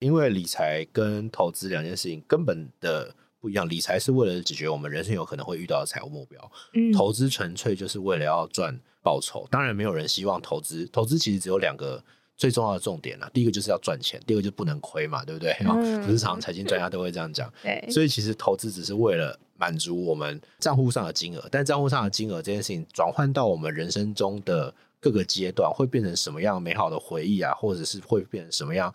因为理财跟投资两件事情根本的不一样。理财是为了解决我们人生有可能会遇到的财务目标，嗯投资纯粹就是为了要赚报酬。当然，没有人希望投资，投资其实只有两个最重要的重点啦。第一个就是要赚钱，第二个就不能亏嘛，对不对？嗯不是常常财经专家都会这样讲。对，所以其实投资只是为了满足我们账户上的金额，但账户上的金额这件事情转换到我们人生中的各个阶段，会变成什么样美好的回忆啊，或者是会变成什么样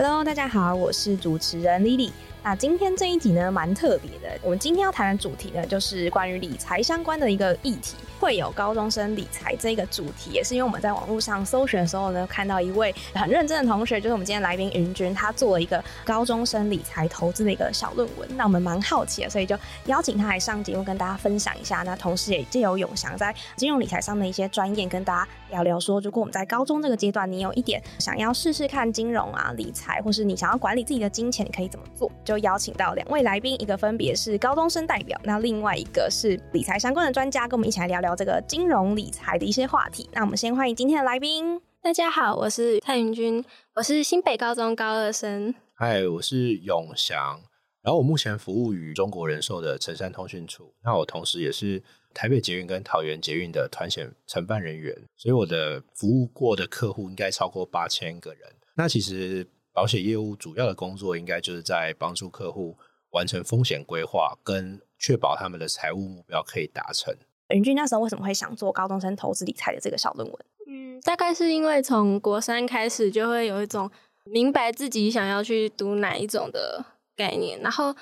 Hello，大家好，我是主持人 Lily。那今天这一集呢，蛮特别的。我们今天要谈的主题呢，就是关于理财相关的一个议题。会有高中生理财这个主题，也是因为我们在网络上搜寻的时候呢，看到一位很认真的同学，就是我们今天来宾云君，他做了一个高中生理财投资的一个小论文。那我们蛮好奇的，所以就邀请他来上节目跟大家分享一下。那同时也借由永祥在金融理财上的一些专业，跟大家聊聊说，如果我们在高中这个阶段，你有一点想要试试看金融啊、理财，或是你想要管理自己的金钱，你可以怎么做？就邀请到两位来宾，一个分别是高中生代表，那另外一个是理财相关的专家，跟我们一起来聊聊这个金融理财的一些话题。那我们先欢迎今天的来宾。大家好，我是蔡云君，我是新北高中高二生。嗨，我是永祥，然后我目前服务于中国人寿的城山通讯处，那我同时也是台北捷运跟桃园捷运的团险承办人员，所以我的服务过的客户应该超过八千个人。那其实保险业务主要的工作应该就是在帮助客户完成风险规划，跟确保他们的财务目标可以达成。云俊那时候为什么会想做高中生投资理财的这个小论文？嗯，大概是因为从国三开始就会有一种明白自己想要去读哪一种的概念，然后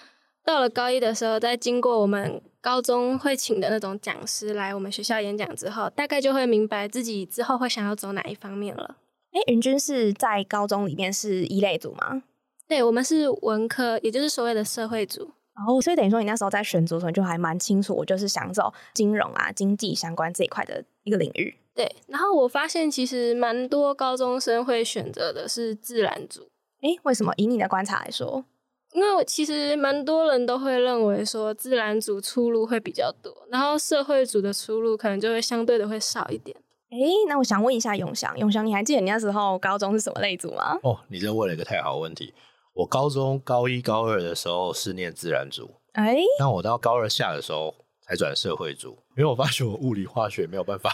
到了高一的时候，在经过我们高中会请的那种讲师来我们学校演讲之后，大概就会明白自己之后会想要走哪一方面了。哎，云君是在高中里面是一类组吗？对，我们是文科，也就是所谓的社会组。哦，所以等于说你那时候在选组的时候，你就还蛮清楚，我就是想走金融啊、经济相关这一块的一个领域。对，然后我发现其实蛮多高中生会选择的是自然组。诶，为什么？以你的观察来说，因为我其实蛮多人都会认为说自然组出路会比较多，然后社会组的出路可能就会相对的会少一点。哎，那我想问一下永祥，永祥，你还记得你那时候高中是什么类组吗？哦，你这问了一个太好的问题。我高中高一、高二的时候是念自然组，哎，那我到高二下的时候才转社会组，因为我发现我物理化学没有办法，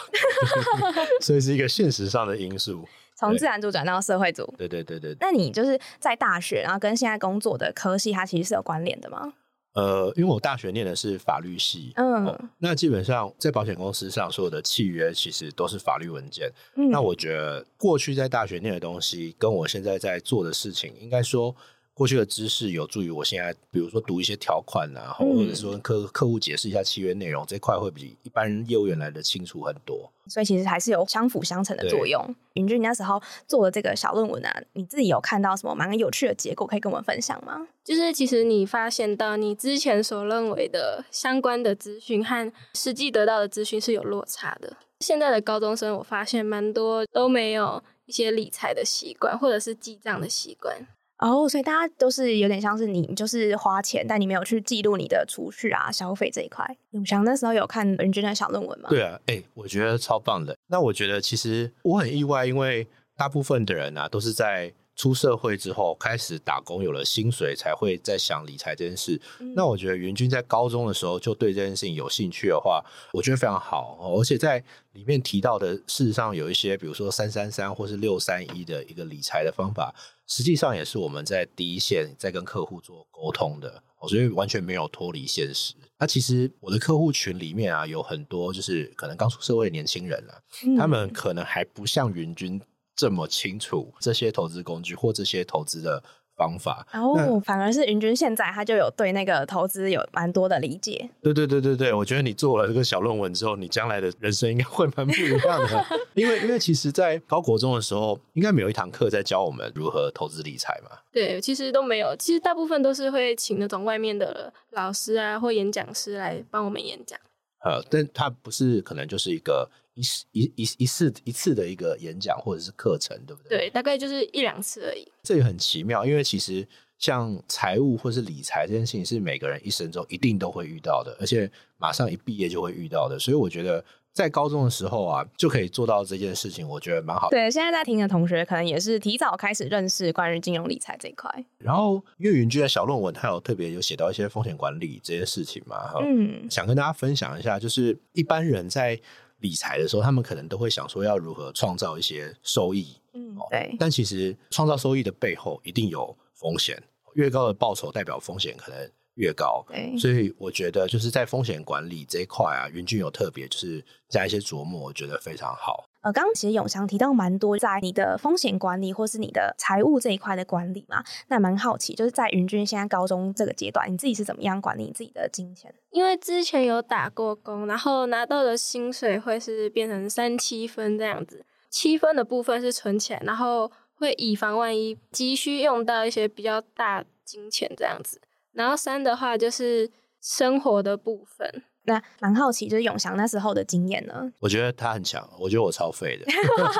所以是一个现实上的因素。从自然组转到社会组。对对对对，那你就是在大学，然后跟现在工作的科系，它其实是有关联的吗？呃，因为我大学念的是法律系，嗯哦那基本上在保险公司上所有的契约其实都是法律文件。嗯那我觉得过去在大学念的东西，跟我现在在做的事情，应该说过去的知识有助于我现在，比如说读一些条款啊，嗯或者说跟客客户解释一下契约内容，这块会比一般业务员来的清楚很多。所以其实还是有相辅相成的作用。云俊，你那时候做的这个小论文啊，你自己有看到什么蛮有趣的结果可以跟我们分享吗？就是其实你发现到你之前所认为的相关的资讯和实际得到的资讯是有落差的。现在的高中生，我发现蛮多都没有一些理财的习惯，或者是记账的习惯。哦，所以大家都是有点像是你就是花钱，但你没有去记录你的储蓄啊、消费这一块。永祥那时候有看人均的小论文吗？对啊，哎、我觉得超棒的。那我觉得其实我很意外，因为大部分的人啊，都是在出社会之后开始打工，有了薪水才会在想理财这件事。嗯那我觉得云君在高中的时候就对这件事情有兴趣的话，我觉得非常好。哦而且在里面提到的，事实上有一些，比如说三三三或是六三一的一个理财的方法，实际上也是我们在第一线在跟客户做沟通的。哦所以完全没有脱离现实。那其实我的客户群里面啊，有很多就是可能刚出社会的年轻人啊，嗯他们可能还不像云君这么清楚这些投资工具或这些投资的方法。然后反而是云君现在他就有对那个投资有蛮多的理解。对对对对对，我觉得你做了这个小论文之后，你将来的人生应该会蛮不一样的。因为因为其实，在高国中的时候，应该没有一堂课在教我们如何投资理财嘛。对，其实都没有，其实大部分都是会请那种外面的老师啊或演讲师来帮我们演讲。呃，但他不是可能就是一个一一一一次一次的一个演讲或者是课程，对不对？对，大概就是一两次而已。这也很奇妙，因为其实像财务或是理财这件事情，是每个人一生中一定都会遇到的，而且马上一毕业就会遇到的。所以我觉得在高中的时候啊，就可以做到这件事情，我觉得蛮好。对，现在在听的同学可能也是提早开始认识关于金融理财这一块。然后，因为云居的小论文，他有特别有写到一些风险管理这些事情嘛，嗯，想跟大家分享一下，就是一般人在理财的时候，他们可能都会想说要如何创造一些收益，嗯，对。但其实创造收益的背后一定有风险，越高的报酬代表风险可能越高。对，所以我觉得就是在风险管理这一块啊，云俊有特别就是加一些琢磨，我觉得非常好。呃，刚刚其实永祥提到蛮多在你的风险管理或是你的财务这一块的管理嘛，那蛮好奇，就是在云君现在高中这个阶段，你自己是怎么样管理你自己的金钱？因为之前有打过工，然后拿到的薪水会是变成三七分这样子，七分的部分是存起来，然后会以防万一急需用到一些比较大金钱这样子，然后三的话就是生活的部分。那蛮好奇，就是永祥那时候的经验呢？我觉得他很强，我觉得我超废的。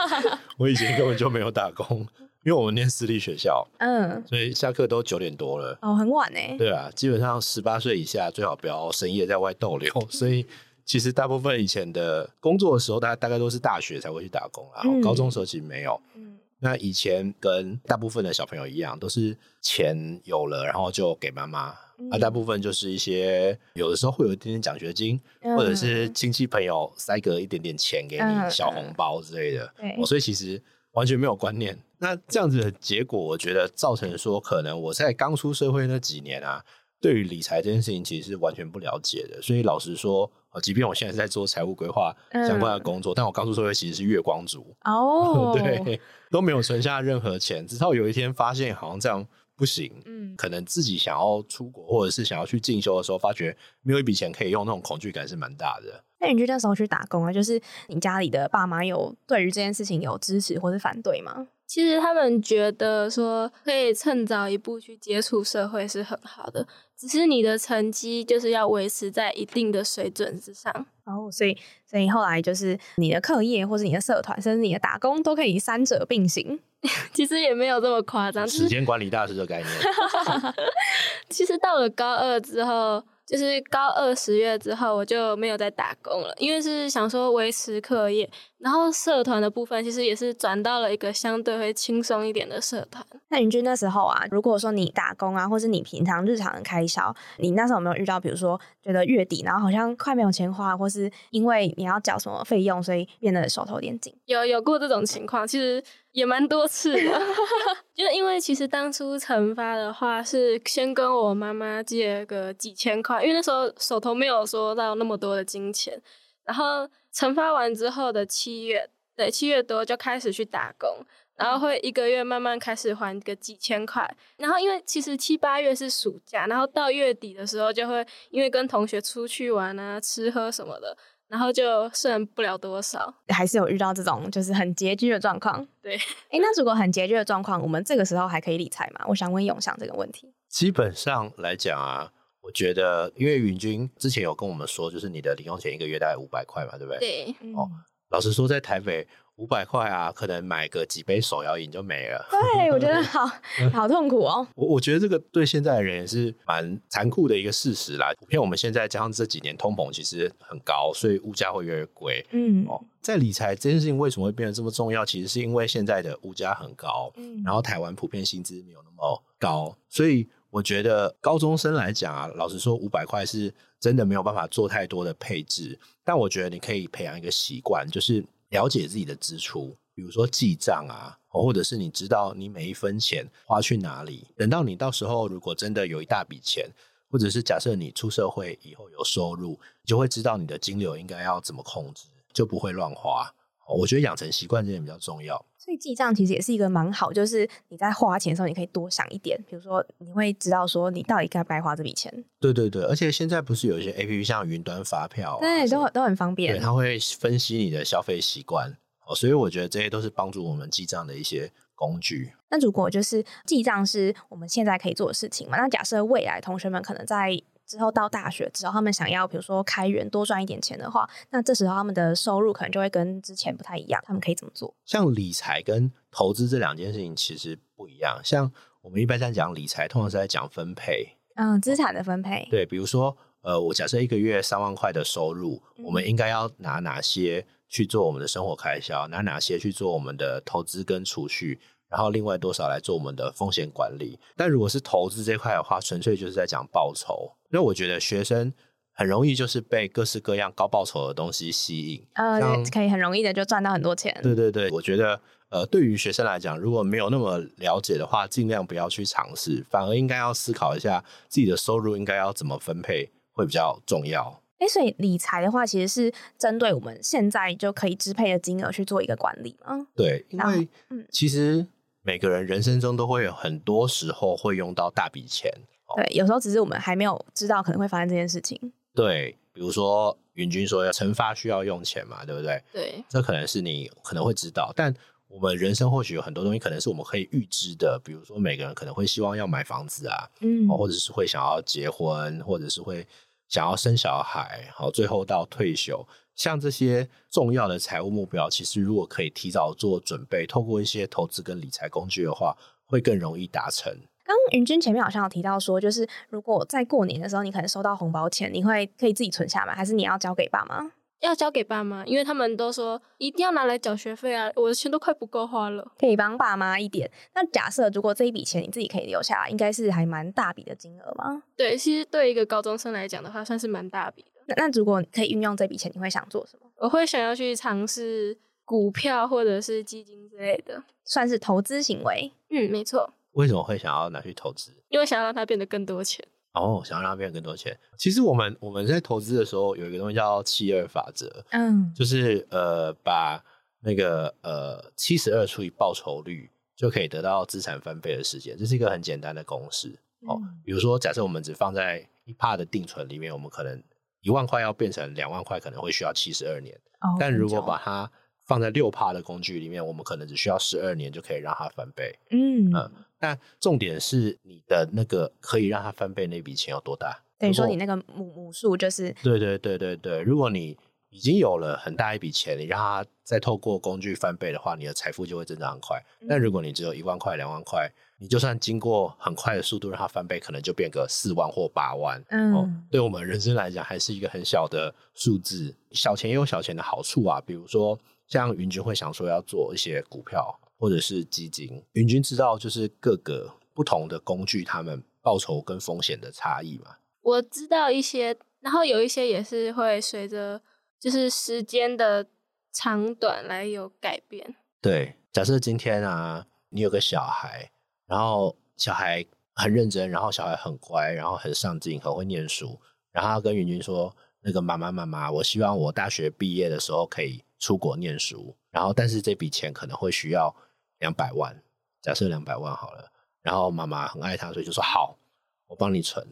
我以前根本就没有打工，因为我们念私立学校，嗯，所以下课都九点多了，哦，很晚呢。对啊，基本上十八岁以下最好不要深夜在外逗留。所以其实大部分以前的工作的时候，大家大概都是大学才会去打工，然后高中时候其实没有。嗯，那以前跟大部分的小朋友一样，都是钱有了，然后就给妈妈。啊，大部分就是一些有的时候会有一点点奖学金，或者是亲戚朋友塞个一点点钱给你小红包之类的。对，所以其实完全没有观念。那这样子的结果，我觉得造成说，可能我在刚出社会那几年啊，对于理财这件事情其实是完全不了解的。所以老实说，即便我现在在做财务规划相关的工作，但我刚出社会其实是月光族哦，对，都没有存下任何钱，直到有一天发现好像这样。不行，嗯，可能自己想要出国或者是想要去进修的时候，发觉没有一笔钱可以用，那种恐惧感是蛮大的。那你就那时候去打工啊？就是你家里的爸妈有对于这件事情有支持或是反对吗？其实他们觉得说可以趁早一步去接触社会是很好的，只是你的成绩就是要维持在一定的水准之上。哦，所以所以后来就是你的课业或是你的社团，甚至你的打工都可以三者并行。其实也没有这么夸张，时间管理大师的概念。其实到了高二之后。就是高二十月之后，我就没有再打工了，因为是想说维持课业，然后社团的部分其实也是转到了一个相对会轻松一点的社团。那云君那时候啊，如果说你打工啊，或是你平常日常的开销，你那时候有没有遇到，比如说觉得月底然后好像快没有钱花，或是因为你要缴什么费用，所以变得手头有点紧？有有过这种情况，其实。也蛮多次的，就是因为其实当初惩发的话是先跟我妈妈借个几千块，因为那时候手头没有说到那么多的金钱。然后惩发完之后的七月，对七月多就开始去打工，然后会一个月慢慢开始还个几千块。然后因为其实七八月是暑假，然后到月底的时候就会因为跟同学出去玩啊、吃喝什么的。然后就剩不了多少，还是有遇到这种就是很拮据的状况。对，哎，那如果很拮据的状况，我们这个时候还可以理财吗？我想问永祥这个问题。基本上来讲啊，我觉得，因为云君之前有跟我们说，就是你的零用钱一个月大概五百块嘛，对不对？对。哦，老实说，在台北。五百块啊，可能买个几杯手摇饮就没了。对，我觉得好 好痛苦哦。我我觉得这个对现在的人也是蛮残酷的一个事实啦。普遍我们现在加上这几年通膨其实很高，所以物价会越来越贵。嗯，哦，在理财这件事情为什么会变得这么重要？其实是因为现在的物价很高，嗯，然后台湾普遍薪资没有那么高，所以我觉得高中生来讲啊，老实说，五百块是真的没有办法做太多的配置。但我觉得你可以培养一个习惯，就是。了解自己的支出，比如说记账啊，或者是你知道你每一分钱花去哪里。等到你到时候如果真的有一大笔钱，或者是假设你出社会以后有收入，你就会知道你的金流应该要怎么控制，就不会乱花。我觉得养成习惯这点比较重要。所以记账其实也是一个蛮好，就是你在花钱的时候，你可以多想一点，比如说你会知道说你到底该不该花这笔钱，对对对，而且现在不是有一些 A P P 像云端发票、啊，对，什么都都很方对，便。它会分析你的消费习惯哦，所以我觉得这些都是帮助我们记账的一些工具。那如果就是记账是我们现在可以做的事情嘛？那假设未来同学们可能在之后到大学之后，他们想要比如说开源多赚一点钱的话，那这时候他们的收入可能就会跟之前不太一样。他们可以怎么做？像理财跟投资这两件事情其实不一样。像我们一般在讲理财，通常是在讲分配。嗯，资产的分配。对，比如说，呃，我假设一个月三万块的收入，嗯我们应该要拿哪些去做我们的生活开销，拿哪些去做我们的投资跟储蓄，然后另外多少来做我们的风险管理。但如果是投资这块的话，纯粹就是在讲报酬。因为我觉得学生很容易就是被各式各样高报酬的东西吸引。呃，可以很容易的就赚到很多钱。对对对，我觉得呃，对于学生来讲，如果没有那么了解的话，尽量不要去尝试，反而应该要思考一下自己的收入应该要怎么分配会比较重要。哎，所以理财的话，其实是针对我们现在就可以支配的金额去做一个管理嘛。对，因为嗯其实每个人人生中都会有很多时候会用到大笔钱。对，有时候只是我们还没有知道可能会发生这件事情。对，比如说云军说要惩罚需要用钱嘛，对不对？对，这可能是你可能会知道，但我们人生或许有很多东西可能是我们可以预知的，比如说每个人可能会希望要买房子啊，嗯哦或者是会想要结婚，或者是会想要生小孩，好，最后到退休，像这些重要的财务目标，其实如果可以提早做准备，透过一些投资跟理财工具的话，会更容易达成。刚刚云君前面好像有提到说，就是如果在过年的时候你可能收到红包钱，你会可以自己存下吗？还是你要交给爸妈？要交给爸妈，因为他们都说一定要拿来缴学费啊，我的钱都快不够花了。可以帮爸妈一点。那假设如果这一笔钱你自己可以留下来，应该是还蛮大笔的金额吗？对，其实对一个高中生来讲的话，算是蛮大笔的。那那如果可以运用这笔钱，你会想做什么？我会想要去尝试股票或者是基金之类的。算是投资行为。嗯，没错，为什么会想要拿去投资？因为想要让它变得更多钱。哦，想要让它变得更多钱。其实我们我们在投资的时候有一个东西叫七二法则，嗯，就是呃把那个呃七十二除以报酬率，就可以得到资产翻倍的时间。这是一个很简单的公式哦。比如说，假设我们只放在一帕的定存里面，我们可能一万块要变成两万块，可能会需要七十二年。哦但如果把它放在六帕的工具里面，我们可能只需要十二年就可以让它翻倍。嗯嗯但重点是你的那个可以让它翻倍那笔钱有多大？等于说你那个母母数就是对对对对对，如果你已经有了很大一笔钱，你让它再透过工具翻倍的话，你的财富就会增长很快。嗯但如果你只有一万块、两万块，你就算经过很快的速度让它翻倍，可能就变个四万或八万。嗯、哦，对我们人生来讲，还是一个很小的数字。小钱也有小钱的好处啊，比如说像云军会想说要做一些股票或者是基金。云军知道就是各个不同的工具，他们报酬跟风险的差异嘛。我知道一些，然后有一些也是会随着就是时间的长短来有改变。对，假设今天啊，你有个小孩，然后小孩很认真，然后小孩很乖，然后很上进，很会念书，然后他跟云君说：“那个妈妈妈妈，我希望我大学毕业的时候可以出国念书，然后但是这笔钱可能会需要两百万，假设两百万好了。”然后妈妈很爱他，所以就说：“好，我帮你存。”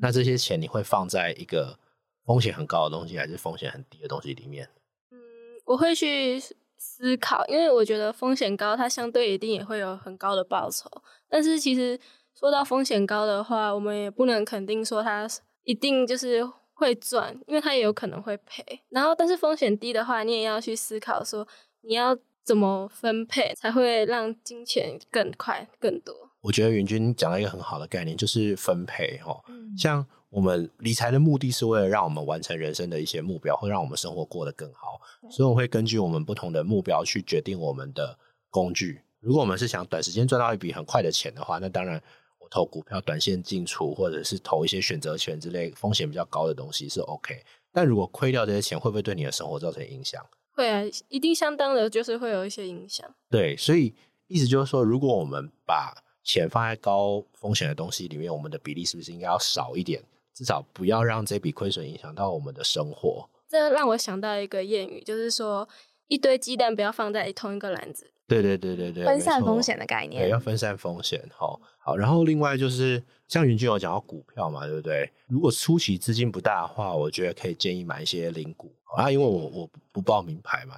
那这些钱你会放在一个风险很高的东西，还是风险很低的东西里面？嗯，我会去思考，因为我觉得风险高，它相对一定也会有很高的报酬。但是其实说到风险高的话，我们也不能肯定说它一定就是会赚，因为它也有可能会赔。然后，但是风险低的话，你也要去思考说你要怎么分配，才会让金钱更快更多。我觉得云军讲了一个很好的概念，就是分配哦。嗯像我们理财的目的是为了让我们完成人生的一些目标，会让我们生活过得更好，所以我会根据我们不同的目标去决定我们的工具。如果我们是想短时间赚到一笔很快的钱的话，那当然我投股票短线进出，或者是投一些选择权之类风险比较高的东西是 OK。但如果亏掉这些钱，会不会对你的生活造成影响？会啊，一定相当的就是会有一些影响。对，所以意思就是说，如果我们把钱放在高风险的东西里面，我们的比例是不是应该要少一点？至少不要让这笔亏损影响到我们的生活。这让我想到一个谚语，就是说，一堆鸡蛋不要放在同一个篮子。对对对对对，分散风险的概对，念要。分散风险。好，好，然后另外就是像云君有讲到股票嘛，对不对？如果初期资金不大的话，我觉得可以建议买一些零股啊，因为我我不报名牌嘛，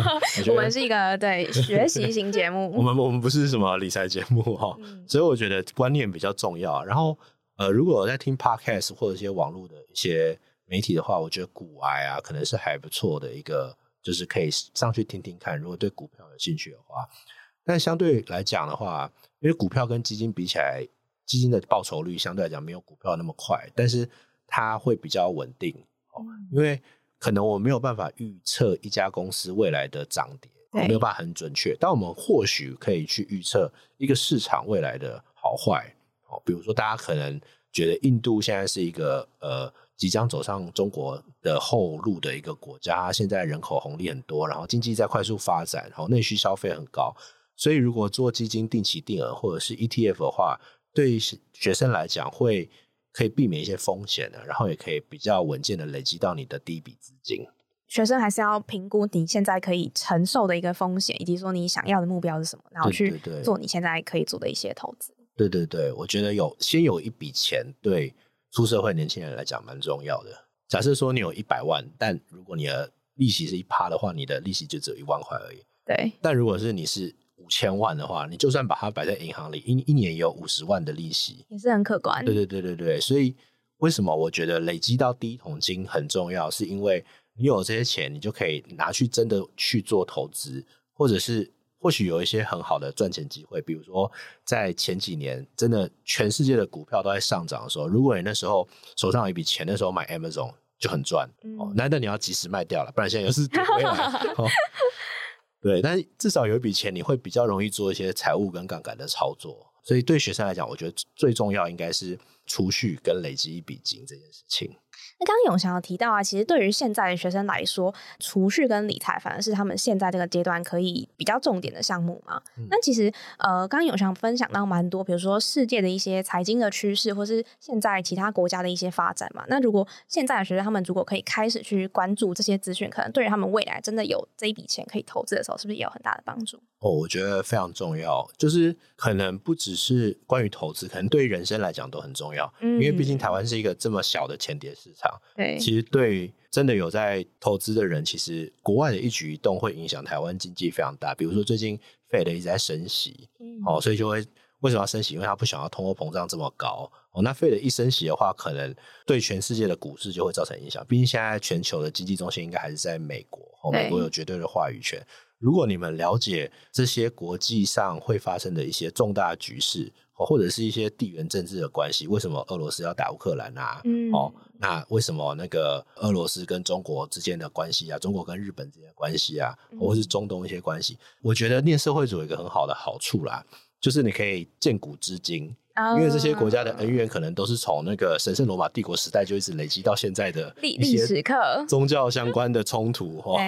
我们是一个对学习型节目，我们我们不是什么理财节目哈、嗯所以我觉得观念比较重要。然后呃，如果在听 podcast 或者一些网络的一些媒体的话，我觉得股癌啊可能是还不错的一个，就是可以上去听听看。如果对股票有兴趣的话，但相对来讲的话，因为股票跟基金比起来，基金的报酬率相对来讲没有股票那么快，但是它会比较稳定哦，嗯因为可能我没有办法预测一家公司未来的涨跌，我没有办法很准确，但我们或许可以去预测一个市场未来的好坏哦。比如说，大家可能觉得印度现在是一个呃即将走上中国的后路的一个国家，现在人口红利很多，然后经济在快速发展，然后内需消费很高，所以如果做基金定期定额或者是 ETF 的话，对于学生来讲会可以避免一些风险的，然后也可以比较稳健的累积到你的第一笔资金。学生还是要评估你现在可以承受的一个风险，以及说你想要的目标是什么，然后去做你现在可以做的一些投资。对对对，我觉得有先有一笔钱，对出社会年轻人来讲蛮重要的。假设说你有一百万，但如果你的利息是一趴的话，你的利息就只有一万块而已。对，但如果是你是五千万的话，你就算把它摆在银行里，一一年也有五十万的利息。也是很可观。对对对对对，所以为什么我觉得累积到第一桶金很重要，是因为你有这些钱，你就可以拿去真的去做投资，或者是或许有一些很好的赚钱机会，比如说在前几年真的全世界的股票都在上涨的时候，如果你那时候手上有一笔钱，那时候买 Amazon 就很赚、嗯哦，难得你要及时卖掉了，不然现在又是跌回来。哦对，但至少有一笔钱，你会比较容易做一些财务跟杠杆的操作。所以对学生来讲，我觉得最重要应该是储蓄跟累积一笔金这件事情。那刚刚永祥有提到啊，其实对于现在的学生来说，储蓄跟理财反而是他们现在这个阶段可以比较重点的项目嘛。嗯那其实呃，刚刚永祥分享到蛮多，比如说世界的一些财经的趋势，或是现在其他国家的一些发展嘛。那如果现在的学生他们如果可以开始去关注这些资讯，可能对于他们未来真的有这一笔钱可以投资的时候，是不是也有很大的帮助？哦，我觉得非常重要，就是可能不只是关于投资，可能对于人生来讲都很重要。嗯因为毕竟台湾是一个这么小的前碟市场，对其实对真的有在投资的人，其实国外的一举一动会影响台湾经济非常大。比如说最近 Fed 一直在升息，嗯哦，所以就会为什么要升息？因为他不想要通货膨胀这么高。哦，那 Fed 一升息的话，可能对全世界的股市就会造成影响。毕竟现在全球的经济中心应该还是在美国，哦，美国有绝对的话语权。如果你们了解这些国际上会发生的一些重大局势，哦，或者是一些地缘政治的关系，为什么俄罗斯要打乌克兰啊？嗯哦，那为什么那个俄罗斯跟中国之间的关系啊，中国跟日本之间的关系啊，嗯或是中东一些关系？我觉得念社会组有一个很好的好处啦，就是你可以见古知今，啊因为这些国家的恩怨可能都是从那个神圣罗马帝国时代就一直累积到现在的历历史课，宗教相关的冲突 哦。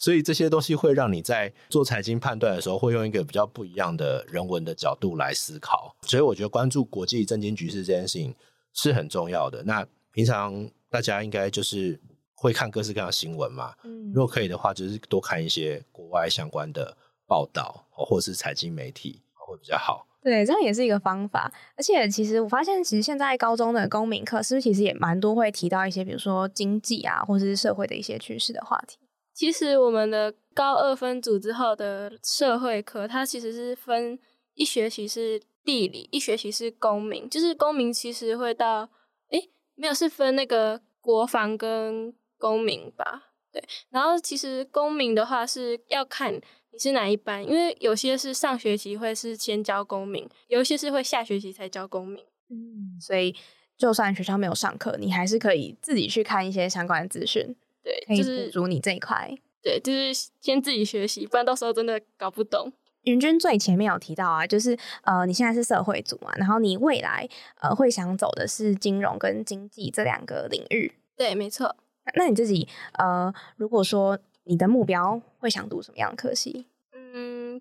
对所以这些东西会让你在做财经判断的时候，会用一个比较不一样的人文的角度来思考。所以我觉得关注国际政经局势这件事情是很重要的。那平常大家应该就是会看各式各样的新闻嘛，嗯如果可以的话，就是多看一些国外相关的报道，哦或者是财经媒体哦会比较好。对，这样也是一个方法。而且其实我发现，其实现在高中的公民课是不是其实也蛮多会提到一些，比如说经济啊，或者是社会的一些趋势的话题。其实我们的高二分组之后的社会课，它其实是分一学期是地理，一学期是公民。就是公民其实会到，诶，没有是分那个国防跟公民吧？对。然后其实公民的话是要看你是哪一班，因为有些是上学期会是先教公民，有些是会下学期才教公民。嗯，所以就算学校没有上课，你还是可以自己去看一些相关的资讯，对，可以就是补足你这一块。对，就是先自己学习，不然到时候真的搞不懂。云君最前面有提到啊，就是呃，你现在是社会组嘛，然后你未来呃会想走的是金融跟经济这两个领域。对，没错。那那你自己呃，如果说你的目标会想读什么样的科系？嗯，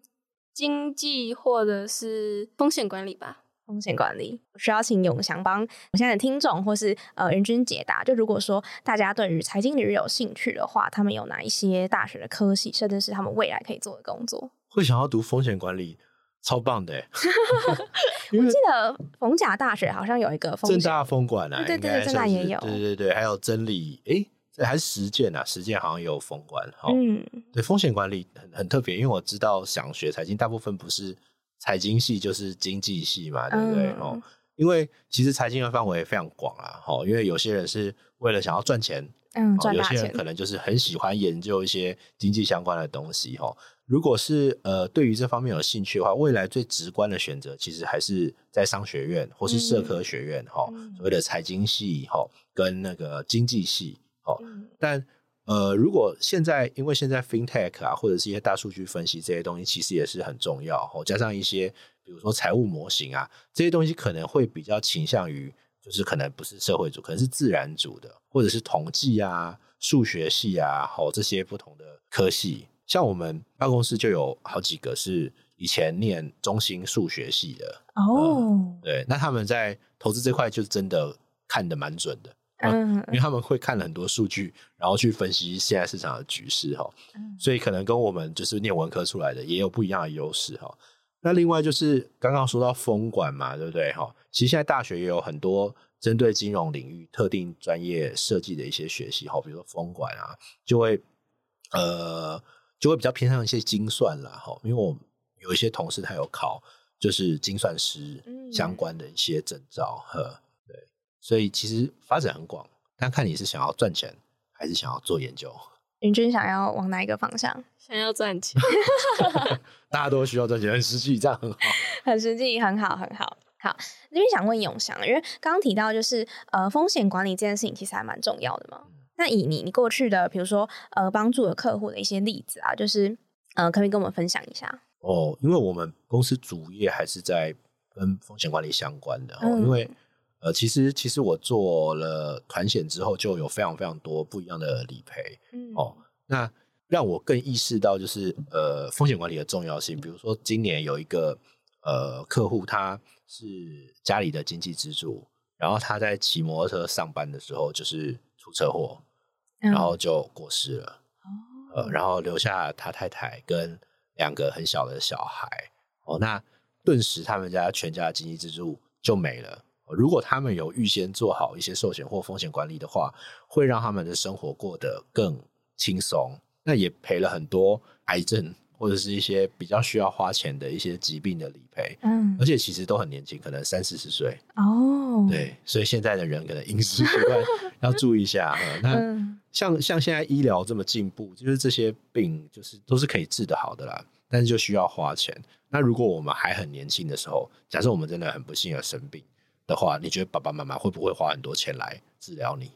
经济或者是风险管理吧。风险管理，需要请永祥帮我现在的听众或是呃云君解答。就如果说大家对于财经领域有兴趣的话，他们有哪一些大学的科系，甚至是他们未来可以做的工作？会想要读风险管理，超棒的 我为记得逢甲大学好像有一个正大风管啊，对对对正大也有对对对，还有真理，哎，这还是实践啊，实践好像也有风管哈。嗯对，风险管理很很特别，因为我知道想学财经，大部分不是财经系就是经济系嘛，对不对？嗯。哦，因为其实财经的范围非常广啊，哦，因为有些人是为了想要赚钱，嗯，哦，赚大钱有些人可能就是很喜欢研究一些经济相关的东西哈、哦。如果是呃对于这方面有兴趣的话，未来最直观的选择其实还是在商学院或是社科学院哈、嗯。所谓的财经系哈、跟那个经济系哈、嗯。但呃，如果现在因为现在 fintech 啊，或者是一些大数据分析这些东西，其实也是很重要哦。加上一些比如说财务模型啊，这些东西可能会比较倾向于，就是可能不是社会组，可能是自然组的，或者是统计啊、数学系啊，好这些不同的科系。像我们办公室就有好几个是以前念中心数学系的，哦，对，那他们在投资这块就真的看得蛮准的。嗯因为他们会看了很多数据，然后去分析现在市场的局势哈，嗯所以可能跟我们就是念文科出来的也有不一样的优势哈。那另外就是刚刚说到风管嘛，对不对哈？其实现在大学也有很多针对金融领域特定专业设计的一些学习哈，比如说风管啊，就会呃就会比较偏向一些精算啦哈，因为我有一些同事他有考就是精算师嗯相关的一些证照呵。所以其实发展很广，但看你是想要赚钱还是想要做研究。云君想要往哪一个方向？想要赚钱，大家都需要赚钱，很实际，这样很好。很实际，很好，很好。好，这边想问永祥，因为刚刚提到就是呃风险管理这件事情其实还蛮重要的嘛。那以你你过去的比如说呃帮助的客户的一些例子啊，就是呃可不可以跟我们分享一下？哦，因为我们公司主业还是在跟风险管理相关的哦，嗯因为呃，其实其实我做了团险之后，就有非常非常多不一样的理赔嗯哦。那让我更意识到就是呃风险管理的重要性。比如说今年有一个呃客户，他是家里的经济支柱，然后他在骑摩托车上班的时候就是出车祸，嗯然后就过世了。哦呃，然后留下他太太跟两个很小的小孩。哦，那顿时他们家全家的经济支柱就没了。哦如果他们有预先做好一些寿险或风险管理的话，会让他们的生活过得更轻松。那也赔了很多癌症或者是一些比较需要花钱的一些疾病的理赔，嗯而且其实都很年轻，可能三四十岁。哦，对，所以现在的人可能饮食习惯 要注意一下。哈那嗯像像现在医疗这么进步，就是这些病就是都是可以治得好的啦，但是就需要花钱。那如果我们还很年轻的时候，假设我们真的很不幸而生病的话，你觉得爸爸妈妈会不会花很多钱来治疗你？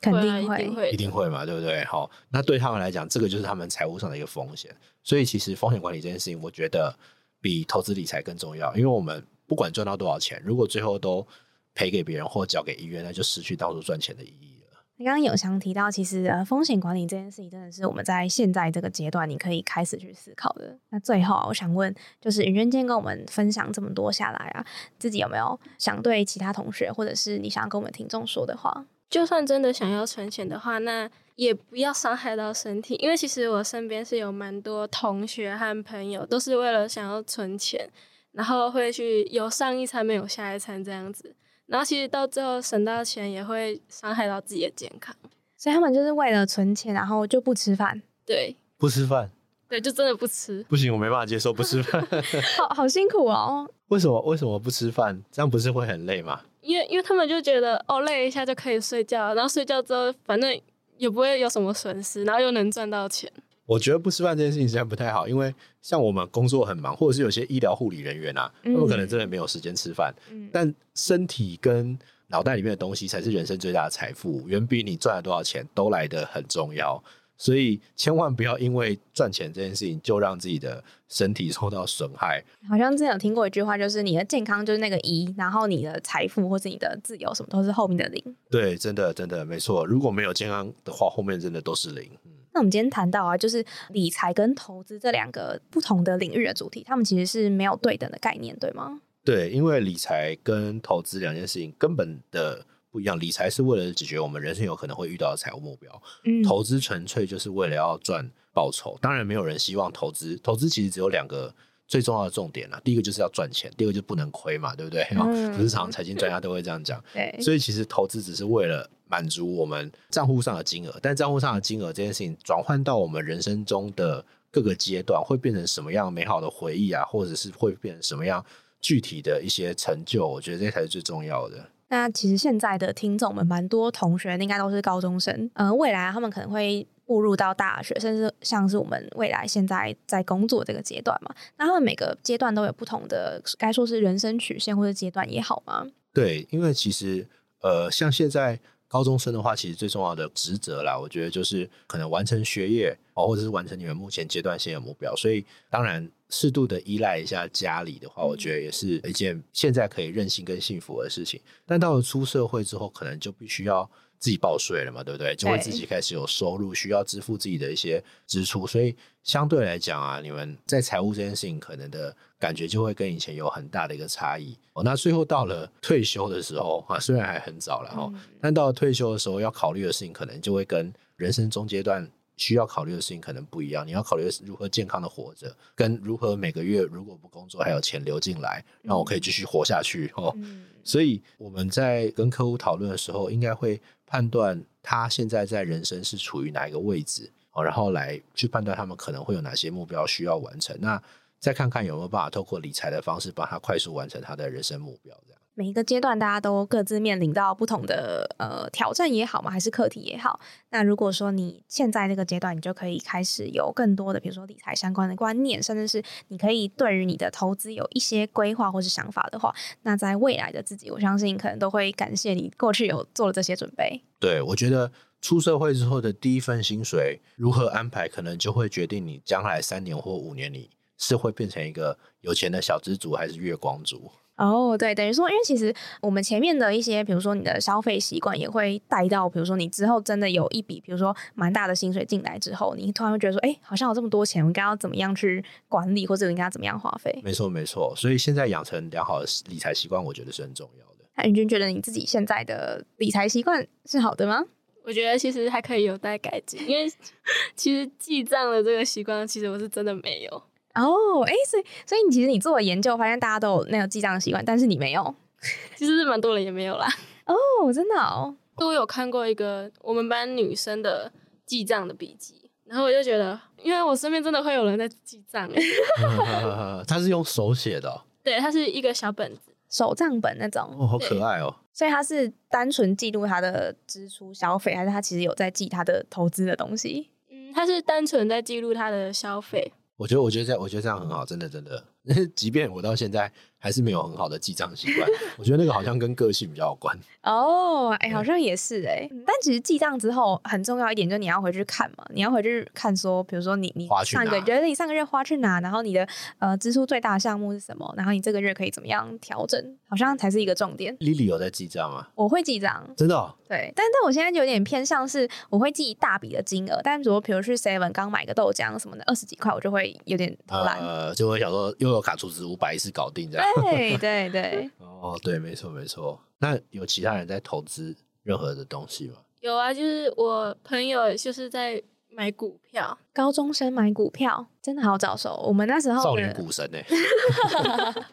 肯定会一定会，一定会嘛，对不对？好，那对他们来讲，这个就是他们财务上的一个风险。所以其实风险管理这件事情，我觉得比投资理财更重要，因为我们不管赚到多少钱，如果最后都赔给别人或交给医院，那就失去当初赚钱的意义刚刚有想提到，其实呃风险管理这件事情真的是我们在现在这个阶段你可以开始去思考的。那最后啊，我想问，就是云娟今天跟我们分享这么多下来啊，自己有没有想对其他同学，或者是你想要跟我们听众说的话？就算真的想要存钱的话，那也不要伤害到身体，因为其实我身边是有蛮多同学和朋友，都是为了想要存钱，然后会去有上一餐没有下一餐这样子，然后其实到最后省到钱也会伤害到自己的健康。所以他们就是为了存钱，然后就不吃饭，对不吃饭对，就真的不吃。不行，我没办法接受不吃饭。好好辛苦哦。为什么？为什么不吃饭？这样不是会很累吗？因为因为他们就觉得哦累一下就可以睡觉，然后睡觉之后反正也不会有什么损失，然后又能赚到钱。我觉得不吃饭这件事情实在不太好，因为像我们工作很忙，或者是有些医疗护理人员啊，他们可能真的没有时间吃饭。嗯但身体跟脑袋里面的东西才是人生最大的财富，远比你赚了多少钱都来得很重要。所以千万不要因为赚钱这件事情就让自己的身体受到损害。好像之前有听过一句话，就是你的健康就是那个一，然后你的财富或是你的自由什么都是后面的零。对，真的真的没错。如果没有健康的话，后面真的都是零。嗯那我们今天谈到啊，就是理财跟投资这两个不同的领域的主题，他们其实是没有对等的概念，对吗？对，因为理财跟投资两件事情根本的不一样。理财是为了解决我们人生有可能会遇到的财务目标，嗯投资纯粹就是为了要赚报酬。当然，没有人希望投资，投资其实只有两个最重要的重点啦。第一个就是要赚钱，第二个就不能亏嘛，对不对？嗯 不是常常财经专家都会这样讲。对，所以其实投资只是为了满足我们账户上的金额，但账户上的金额这件事情转换到我们人生中的各个阶段，会变成什么样美好的回忆啊，或者是会变成什么样具体的一些成就，我觉得这才是最重要的。那其实现在的听众们蛮多同学应该都是高中生，呃，未来他们可能会步入到大学，甚至像是我们未来现在在工作这个阶段嘛。那他们每个阶段都有不同的，该说是人生曲线或者阶段也好吗？对，因为其实呃，像现在高中生的话，其实最重要的职责啦，我觉得就是可能完成学业哦，或者是完成你们目前阶段性的目标。所以当然适度的依赖一下家里的话，我觉得也是一件现在可以任性跟幸福的事情。但到了出社会之后，可能就必须要。自己报税了嘛，对不对？就会自己开始有收入，需要支付自己的一些支出，所以相对来讲啊，你们在财务这件事情可能的感觉就会跟以前有很大的一个差异。哦，那最后到了退休的时候啊，虽然还很早了哈，但到了退休的时候要考虑的事情，可能就会跟人生中阶段需要考虑的事情可能不一样。你要考虑的是如何健康的活着，跟如何每个月如果不工作还有钱流进来，让我可以继续活下去哦。嗯所以我们在跟客户讨论的时候，应该会判断他现在在人生是处于哪一个位置，哦，然后来去判断他们可能会有哪些目标需要完成。那再看看有没有办法透过理财的方式，帮他快速完成他的人生目标。这样，每一个阶段，大家都各自面临到不同的呃挑战也好嘛，还是课题也好。那如果说你现在这个阶段，你就可以开始有更多的，比如说理财相关的观念，甚至是你可以对于你的投资有一些规划或是想法的话，那在未来的自己，我相信可能都会感谢你过去有做了这些准备。对我觉得出社会之后的第一份薪水如何安排，可能就会决定你将来三年或五年里是会变成一个有钱的小资族，还是月光族。哦，对，等于说，因为其实我们前面的一些，比如说你的消费习惯，也会带到，比如说你之后真的有一笔，比如说蛮大的薪水进来之后，你突然会觉得说，哎，好像有这么多钱，我应该要怎么样去管理，或者我应该要怎么样花费？没错，没错。所以现在养成良好的理财习惯，我觉得是很重要的。那云君觉得你自己现在的理财习惯是好的吗？我觉得其实还可以有待改进，因为 其实记账的这个习惯，其实我是真的没有。哦，哎，所以所以你其实你做了研究，发现大家都有那个记账的习惯，但是你没有。其实是蛮多人也没有啦。哦，真的哦，我有看过一个我们班女生的记账的笔记，然后我就觉得，因为我身边真的会有人在记账，欸他是用手写的哦，对，它是一个小本子，手账本那种，哦好可爱哦。所以他是单纯记录他的支出消费，还是他其实有在记他的投资的东西？嗯，他是单纯在记录他的消费。我觉得，我觉得这样，我觉得这样很好，真的，真的。即便我到现在还是没有很好的记账习惯，我觉得那个好像跟个性比较有关。哦，哎，好像也是哎、但其实记账之后很重要一点，就是你要回去看嘛，你要回去看说，比如说你你花去上个哪月你上个月花去哪，然后你的呃支出最大的项目是什么，然后你这个月可以怎么样调整，好像才是一个重点。Lily 有在记账吗？我会记账，真的、哦？对，但但我现在有点偏向是，我会记一大笔的金额，但如果比如去 Seven 刚买个豆浆什么的，二十几块，我就会有点偷懒。呃，就会想说又有卡储值五百一次搞定这样。对对对，哦，对，没错没错。那有其他人在投资任何的东西吗？有啊，就是我朋友就是在买股票，高中生买股票真的好早熟。我们那时候少的年股神呢、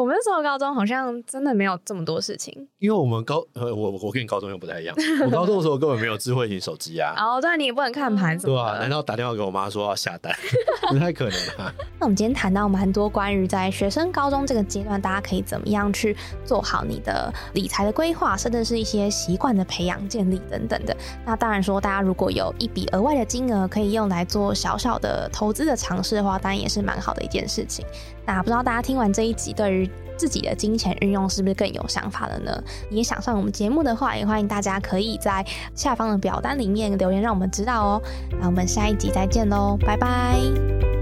我们那时候高中好像真的没有这么多事情。因为我们高呃，我我跟你高中又不太一样，我高中的时候根本没有智慧型手机啊。哦，对，你也不能看盘什么。对啊，难道打电话给我妈说要下单？不太可能啊。那我们今天谈到蛮多关于在学生高中这个阶段，大家可以怎么样去做好你的理财的规划，甚至是一些习惯的培养、建立等等的。那当然说，大家如果有一笔额外的金额可以用来做小小的投资的尝试的话，当然也是蛮好的一件事情。那不知道大家听完这一集，对于自己的金钱运用是不是更有想法了呢？你也想上我们节目的话，也欢迎大家可以在下方的表单里面留言，让我们知道哦。那我们下一集再见喽，拜拜。